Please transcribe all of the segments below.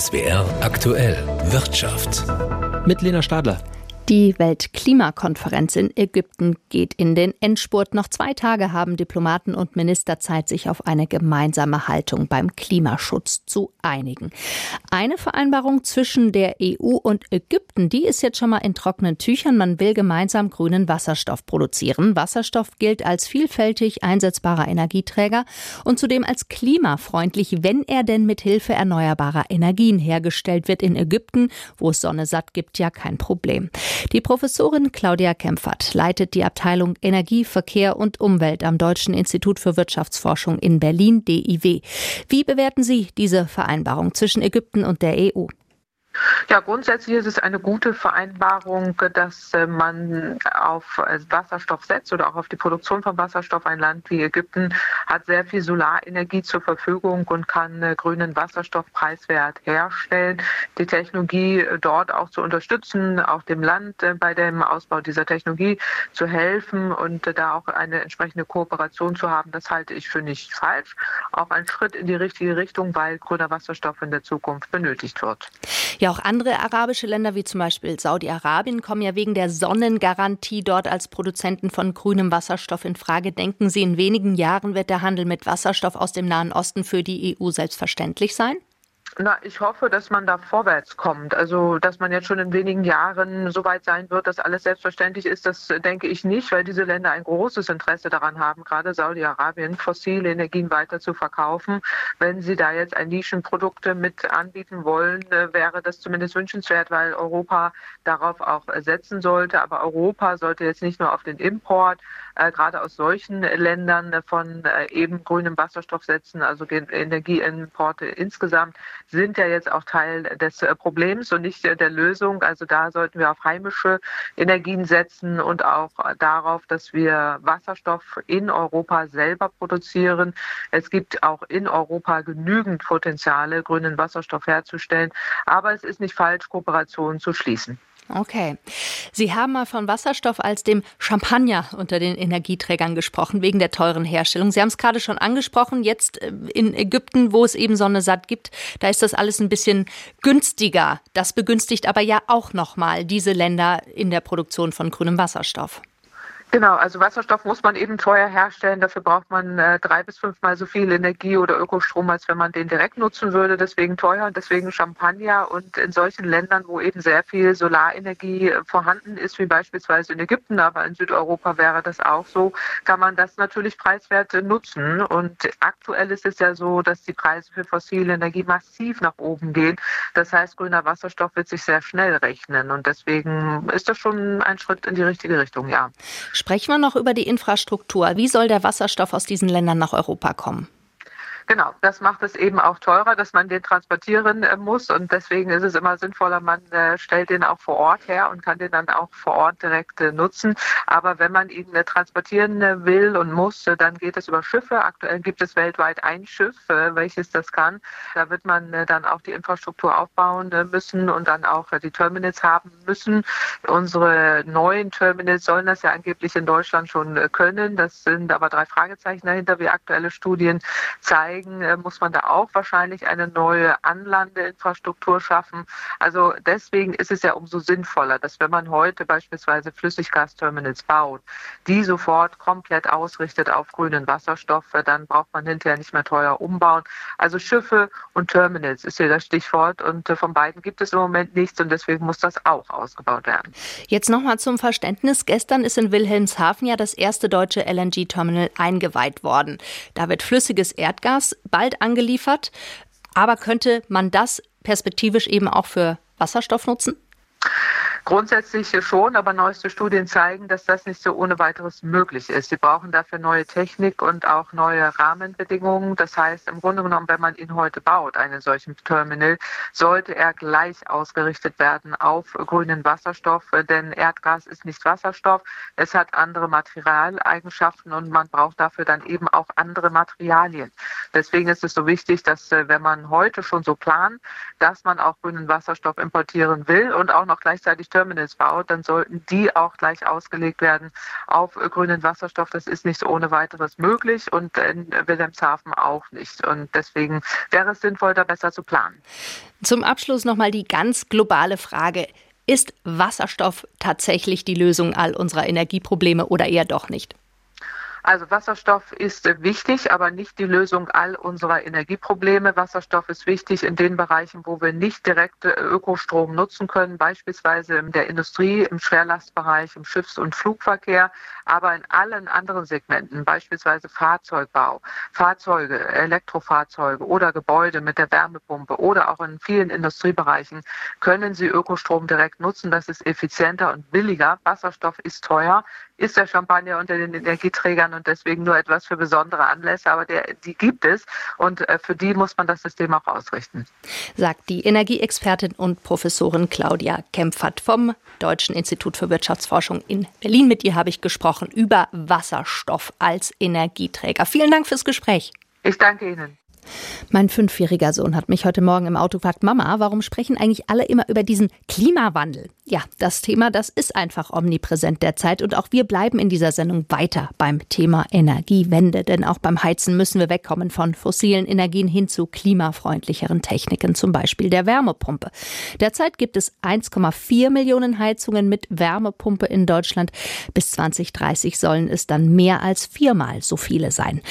SWR aktuell Wirtschaft. Mit Lena Stadler. Die Weltklimakonferenz in Ägypten geht in den Endspurt. Noch zwei Tage haben Diplomaten und Minister Zeit, sich auf eine gemeinsame Haltung beim Klimaschutz zu einigen. Eine Vereinbarung zwischen der EU und Ägypten, die ist jetzt schon mal in trockenen Tüchern. Man will gemeinsam grünen Wasserstoff produzieren. Wasserstoff gilt als vielfältig einsetzbarer Energieträger und zudem als klimafreundlich, wenn er denn mit Hilfe erneuerbarer Energien hergestellt wird. In Ägypten, wo es Sonne satt gibt, ja kein Problem. Die Professorin Claudia Kempfert leitet die Abteilung Energie, Verkehr und Umwelt am Deutschen Institut für Wirtschaftsforschung in Berlin, DIW. Wie bewerten Sie diese Vereinbarung zwischen Ägypten und der EU? Ja, grundsätzlich ist es eine gute Vereinbarung, dass äh, man auf äh, Wasserstoff setzt oder auch auf die Produktion von Wasserstoff. Ein Land wie Ägypten hat sehr viel Solarenergie zur Verfügung und kann äh, grünen Wasserstoff preiswert herstellen. Die Technologie dort auch zu unterstützen, auch dem Land bei dem Ausbau dieser Technologie zu helfen und da auch eine entsprechende Kooperation zu haben, das halte ich für nicht falsch. Auch ein Schritt in die richtige Richtung, weil grüner Wasserstoff in der Zukunft benötigt wird. Ja, auch andere arabische Länder wie zum Beispiel Saudi-Arabien kommen ja wegen der Sonnengarantie dort als Produzenten von grünem Wasserstoff in Frage. Denken Sie, in wenigen Jahren wird der Handel mit Wasserstoff aus dem Nahen Osten für die EU selbstverständlich sein? Na, ich hoffe, dass man da vorwärts kommt. Also, dass man jetzt schon in wenigen Jahren so weit sein wird, dass alles selbstverständlich ist, das denke ich nicht, weil diese Länder ein großes Interesse daran haben, gerade Saudi-Arabien, fossile Energien weiter zu verkaufen. Wenn sie da jetzt ein Nischenprodukte mit anbieten wollen, äh, wäre das zumindest wünschenswert, weil Europa darauf auch setzen sollte. Aber Europa sollte jetzt nicht nur auf den Import, äh, gerade aus solchen Ländern von äh, eben grünem Wasserstoff setzen, also Energieimporte insgesamt sind ja jetzt auch Teil des äh, Problems und nicht der Lösung. Also da sollten wir auf heimische Energien setzen und auch darauf, dass wir Wasserstoff in Europa selber produzieren. Es gibt auch in Europa genügend Potenziale, grünen Wasserstoff herzustellen. Aber es ist nicht falsch, Kooperationen zu schließen. Okay. Sie haben mal von Wasserstoff als dem Champagner unter den Energieträgern gesprochen, wegen der teuren Herstellung. Sie haben es gerade schon angesprochen, jetzt äh, in Ägypten, wo es eben Sonne satt gibt, da ist das alles ein bisschen günstiger. Das begünstigt aber ja auch nochmal diese Länder in der Produktion von grünem Wasserstoff. Genau, also Wasserstoff muss man eben teuer herstellen. Dafür braucht man äh, drei bis fünfmal so viel Energie oder Ökostrom, als wenn man den direkt nutzen würde. Deswegen teuer und deswegen Champagner. Und in solchen Ländern, wo eben sehr viel Solarenergie äh, vorhanden ist, wie beispielsweise in Ägypten, aber in Südeuropa wäre das auch so, kann man das natürlich preiswert äh, nutzen. Und aktuell ist es ja so, dass die Preise für fossile Energie massiv nach oben gehen. Das heißt, grüner Wasserstoff wird sich sehr schnell rechnen. Und deswegen ist das schon ein Schritt in die richtige Richtung, ja. Sprechen wir noch über die Infrastruktur. Wie soll der Wasserstoff aus diesen Ländern nach Europa kommen? Genau, das macht es eben auch teurer, dass man den transportieren äh, muss und deswegen ist es immer sinnvoller, man äh, stellt den auch vor Ort her und kann den dann auch vor Ort direkt äh, nutzen. Aber wenn man ihn äh, transportieren äh, will und muss, äh, dann geht es über Schiffe. Aktuell gibt es weltweit ein Schiff, welches das kann. Da wird man dann auch die Infrastruktur aufbauen müssen und dann auch die Terminals haben müssen. Unsere neuen Terminals sollen das ja angeblich in Deutschland schon können. Das sind aber drei Fragezeichen dahinter, wie aktuelle Studien zeigen deswegen äh, muss man da auch wahrscheinlich eine neue Anlandeinfrastruktur schaffen. Also deswegen ist es ja umso sinnvoller, dass wenn man heute beispielsweise Flüssiggasterminals baut, die sofort komplett ausrichtet auf grünen Wasserstoff, äh, dann braucht man hinterher nicht mehr teuer umbauen. Also Schiffe und Terminals ist hier das Stichwort und äh, von beiden gibt es im Moment nichts und deswegen muss das auch ausgebaut werden. Jetzt nochmal zum Verständnis. Gestern ist in Wilhelmshaven ja das erste deutsche LNG-Terminal eingeweiht worden. Da wird flüssiges Erdgas bald angeliefert. Aber könnte man das perspektivisch eben auch für Wasserstoff nutzen? Grundsätzlich schon, aber neueste Studien zeigen, dass das nicht so ohne weiteres möglich ist. Sie brauchen dafür neue Technik und auch neue Rahmenbedingungen. Das heißt, im Grunde genommen, wenn man ihn heute baut, einen solchen Terminal, sollte er gleich ausgerichtet werden auf grünen Wasserstoff, denn Erdgas ist nicht Wasserstoff. Es hat andere Materialeigenschaften und man braucht dafür dann eben auch andere Materialien. Deswegen ist es so wichtig, dass äh, wenn man heute schon so plant, dass man auch grünen Wasserstoff importieren will und auch noch gleichzeitig Terminals baut, dann sollten die auch gleich ausgelegt werden auf grünen Wasserstoff. Das ist nicht ohne weiteres möglich und in Wilhelmshaven auch nicht. Und deswegen wäre es sinnvoll, da besser zu planen. Zum Abschluss nochmal die ganz globale Frage. Ist Wasserstoff tatsächlich die Lösung all unserer Energieprobleme oder eher doch nicht? Also Wasserstoff ist wichtig, aber nicht die Lösung all unserer Energieprobleme. Wasserstoff ist wichtig in den Bereichen, wo wir nicht direkt Ökostrom nutzen können, beispielsweise in der Industrie, im Schwerlastbereich, im Schiffs- und Flugverkehr, aber in allen anderen Segmenten, beispielsweise Fahrzeugbau, Fahrzeuge, Elektrofahrzeuge oder Gebäude mit der Wärmepumpe oder auch in vielen Industriebereichen können Sie Ökostrom direkt nutzen. Das ist effizienter und billiger. Wasserstoff ist teuer, ist der Champagner unter den Energieträgern und deswegen nur etwas für besondere Anlässe, aber der, die gibt es und äh, für die muss man das System auch ausrichten. Sagt die Energieexpertin und Professorin Claudia Kempfert vom Deutschen Institut für Wirtschaftsforschung in Berlin. Mit ihr habe ich gesprochen über Wasserstoff als Energieträger. Vielen Dank fürs Gespräch. Ich danke Ihnen. Mein fünfjähriger Sohn hat mich heute Morgen im Auto gefragt, Mama, warum sprechen eigentlich alle immer über diesen Klimawandel? Ja, das Thema, das ist einfach omnipräsent derzeit und auch wir bleiben in dieser Sendung weiter beim Thema Energiewende, denn auch beim Heizen müssen wir wegkommen von fossilen Energien hin zu klimafreundlicheren Techniken, zum Beispiel der Wärmepumpe. Derzeit gibt es 1,4 Millionen Heizungen mit Wärmepumpe in Deutschland. Bis 2030 sollen es dann mehr als viermal so viele sein.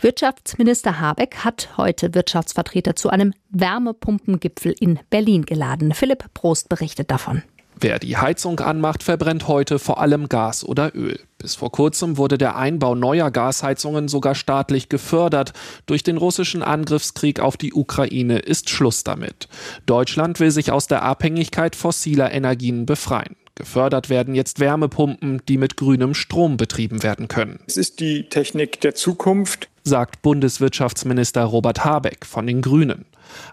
Wirtschaftsminister Habeck hat heute Wirtschaftsvertreter zu einem Wärmepumpengipfel in Berlin geladen. Philipp Prost berichtet davon. Wer die Heizung anmacht, verbrennt heute vor allem Gas oder Öl. Bis vor kurzem wurde der Einbau neuer Gasheizungen sogar staatlich gefördert. Durch den russischen Angriffskrieg auf die Ukraine ist Schluss damit. Deutschland will sich aus der Abhängigkeit fossiler Energien befreien. Gefördert werden jetzt Wärmepumpen, die mit grünem Strom betrieben werden können. Es ist die Technik der Zukunft, sagt Bundeswirtschaftsminister Robert Habeck von den Grünen.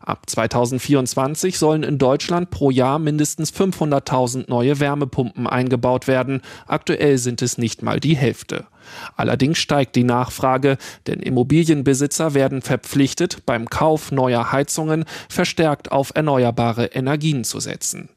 Ab 2024 sollen in Deutschland pro Jahr mindestens 500.000 neue Wärmepumpen eingebaut werden. Aktuell sind es nicht mal die Hälfte. Allerdings steigt die Nachfrage, denn Immobilienbesitzer werden verpflichtet, beim Kauf neuer Heizungen verstärkt auf erneuerbare Energien zu setzen.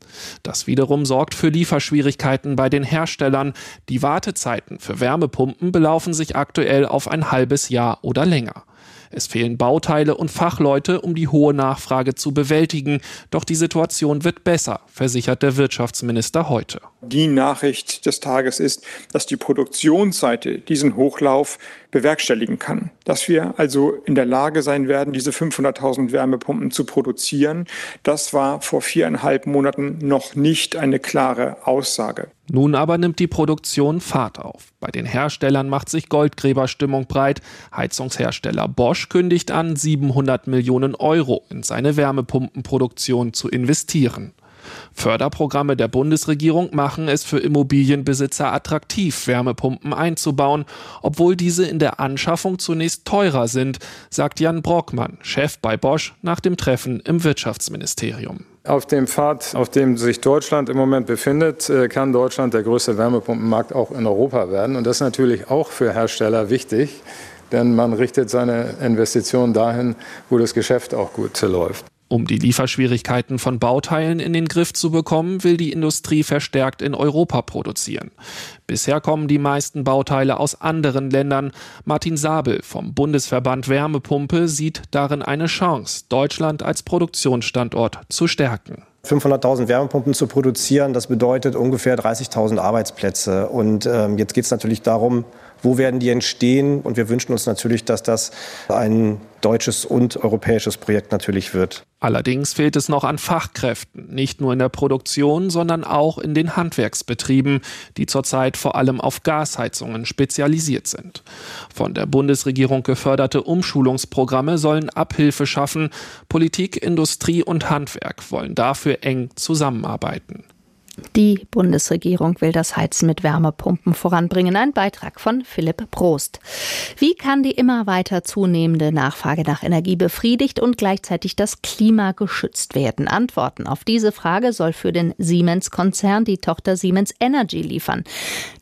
Das wiederum sorgt für Lieferschwierigkeiten bei den Herstellern. Die Wartezeiten für Wärmepumpen belaufen sich aktuell auf ein halbes Jahr oder länger. Es fehlen Bauteile und Fachleute, um die hohe Nachfrage zu bewältigen. Doch die Situation wird besser, versichert der Wirtschaftsminister heute. Die Nachricht des Tages ist, dass die Produktionsseite diesen Hochlauf bewerkstelligen kann. Dass wir also in der Lage sein werden, diese 500.000 Wärmepumpen zu produzieren, das war vor viereinhalb Monaten noch nicht eine klare Aussage. Nun aber nimmt die Produktion Fahrt auf. Bei den Herstellern macht sich Goldgräberstimmung breit. Heizungshersteller Bosch kündigt an, 700 Millionen Euro in seine Wärmepumpenproduktion zu investieren. Förderprogramme der Bundesregierung machen es für Immobilienbesitzer attraktiv, Wärmepumpen einzubauen, obwohl diese in der Anschaffung zunächst teurer sind, sagt Jan Brockmann, Chef bei Bosch, nach dem Treffen im Wirtschaftsministerium. Auf dem Pfad, auf dem sich Deutschland im Moment befindet, äh, kann Deutschland der größte Wärmepumpenmarkt auch in Europa werden. Und das ist natürlich auch für Hersteller wichtig, denn man richtet seine Investitionen dahin, wo das Geschäft auch gut läuft. Um die Lieferschwierigkeiten von Bauteilen in den Griff zu bekommen, will die Industrie verstärkt in Europa produzieren. Bisher kommen die meisten Bauteile aus anderen Ländern. Martin Sabel vom Bundesverband Wärmepumpe sieht darin eine Chance, Deutschland als Produktionsstandort zu stärken. 500.000 Wärmepumpen zu produzieren, das bedeutet ungefähr 30.000 Arbeitsplätze. Und ähm, jetzt geht es natürlich darum, wo werden die entstehen? Und wir wünschen uns natürlich, dass das ein deutsches und europäisches Projekt natürlich wird. Allerdings fehlt es noch an Fachkräften, nicht nur in der Produktion, sondern auch in den Handwerksbetrieben, die zurzeit vor allem auf Gasheizungen spezialisiert sind. Von der Bundesregierung geförderte Umschulungsprogramme sollen Abhilfe schaffen. Politik, Industrie und Handwerk wollen dafür eng zusammenarbeiten. Die Bundesregierung will das Heizen mit Wärmepumpen voranbringen. Ein Beitrag von Philipp Prost. Wie kann die immer weiter zunehmende Nachfrage nach Energie befriedigt und gleichzeitig das Klima geschützt werden? Antworten auf diese Frage soll für den Siemens-Konzern die Tochter Siemens Energy liefern.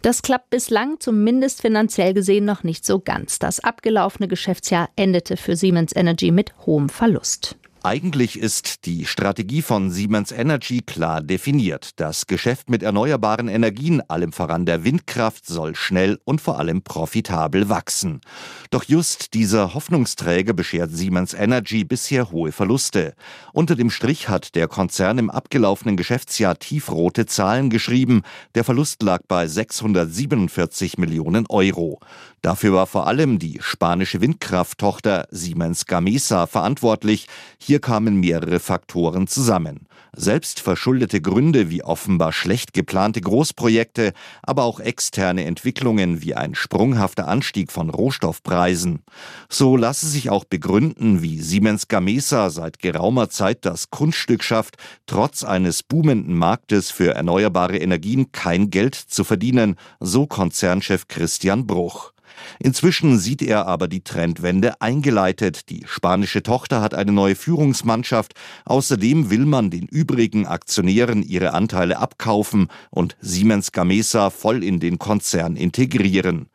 Das klappt bislang zumindest finanziell gesehen noch nicht so ganz. Das abgelaufene Geschäftsjahr endete für Siemens Energy mit hohem Verlust. Eigentlich ist die Strategie von Siemens Energy klar definiert. Das Geschäft mit erneuerbaren Energien, allem voran der Windkraft, soll schnell und vor allem profitabel wachsen. Doch just dieser Hoffnungsträger beschert Siemens Energy bisher hohe Verluste. Unter dem Strich hat der Konzern im abgelaufenen Geschäftsjahr tiefrote Zahlen geschrieben. Der Verlust lag bei 647 Millionen Euro. Dafür war vor allem die spanische Windkrafttochter Siemens Gamesa verantwortlich. Hier kamen mehrere Faktoren zusammen. Selbstverschuldete Gründe wie offenbar schlecht geplante Großprojekte, aber auch externe Entwicklungen wie ein sprunghafter Anstieg von Rohstoffpreisen. So lasse sich auch begründen, wie Siemens Gamesa seit geraumer Zeit das Kunststück schafft, trotz eines boomenden Marktes für erneuerbare Energien kein Geld zu verdienen, so Konzernchef Christian Bruch. Inzwischen sieht er aber die Trendwende eingeleitet. Die spanische Tochter hat eine neue Führungsmannschaft. Außerdem will man den übrigen Aktionären ihre Anteile abkaufen und Siemens Gamesa voll in den Konzern integrieren.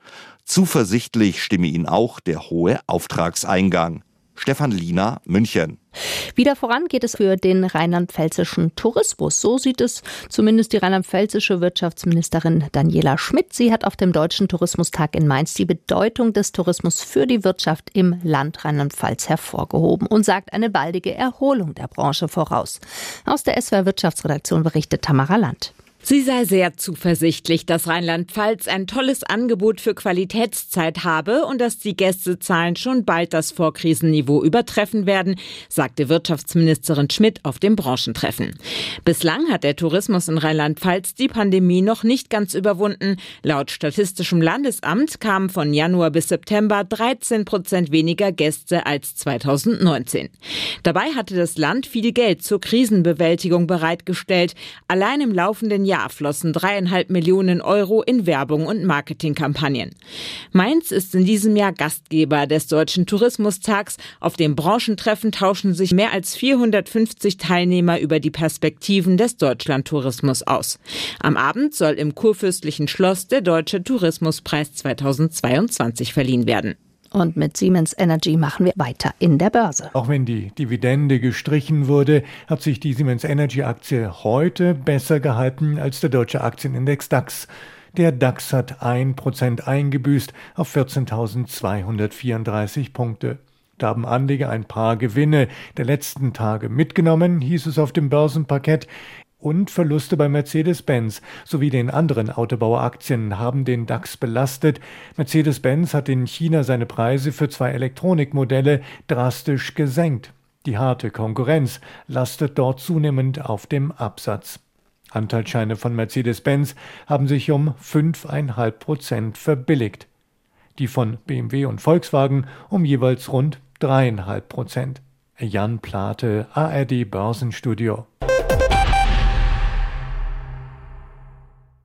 Zuversichtlich stimme ihn auch der hohe Auftragseingang. Stefan Liener, München. Wieder voran geht es für den rheinland-pfälzischen Tourismus. So sieht es zumindest die rheinland-pfälzische Wirtschaftsministerin Daniela Schmidt. Sie hat auf dem Deutschen Tourismustag in Mainz die Bedeutung des Tourismus für die Wirtschaft im Land Rheinland-Pfalz hervorgehoben und sagt eine baldige Erholung der Branche voraus. Aus der SWR Wirtschaftsredaktion berichtet Tamara Land. Sie sei sehr zuversichtlich, dass Rheinland-Pfalz ein tolles Angebot für Qualitätszeit habe und dass die Gästezahlen schon bald das Vorkrisenniveau übertreffen werden, sagte Wirtschaftsministerin Schmidt auf dem Branchentreffen. Bislang hat der Tourismus in Rheinland-Pfalz die Pandemie noch nicht ganz überwunden. Laut Statistischem Landesamt kamen von Januar bis September 13 Prozent weniger Gäste als 2019. Dabei hatte das Land viel Geld zur Krisenbewältigung bereitgestellt. Allein im laufenden Jahr flossen dreieinhalb Millionen Euro in Werbung und Marketingkampagnen. Mainz ist in diesem Jahr Gastgeber des Deutschen Tourismustags. Auf dem Branchentreffen tauschen sich mehr als 450 Teilnehmer über die Perspektiven des Deutschlandtourismus aus. Am Abend soll im Kurfürstlichen Schloss der Deutsche Tourismuspreis 2022 verliehen werden. Und mit Siemens Energy machen wir weiter in der Börse. Auch wenn die Dividende gestrichen wurde, hat sich die Siemens Energy Aktie heute besser gehalten als der deutsche Aktienindex DAX. Der DAX hat 1% eingebüßt auf 14.234 Punkte. Da haben Anleger ein paar Gewinne der letzten Tage mitgenommen, hieß es auf dem Börsenparkett und Verluste bei Mercedes-Benz sowie den anderen Autobaueraktien haben den DAX belastet. Mercedes-Benz hat in China seine Preise für zwei Elektronikmodelle drastisch gesenkt. Die harte Konkurrenz lastet dort zunehmend auf dem Absatz. Anteilsscheine von Mercedes-Benz haben sich um 5,5 Prozent verbilligt. Die von BMW und Volkswagen um jeweils rund 3,5 Prozent. Jan Plate, ARD Börsenstudio.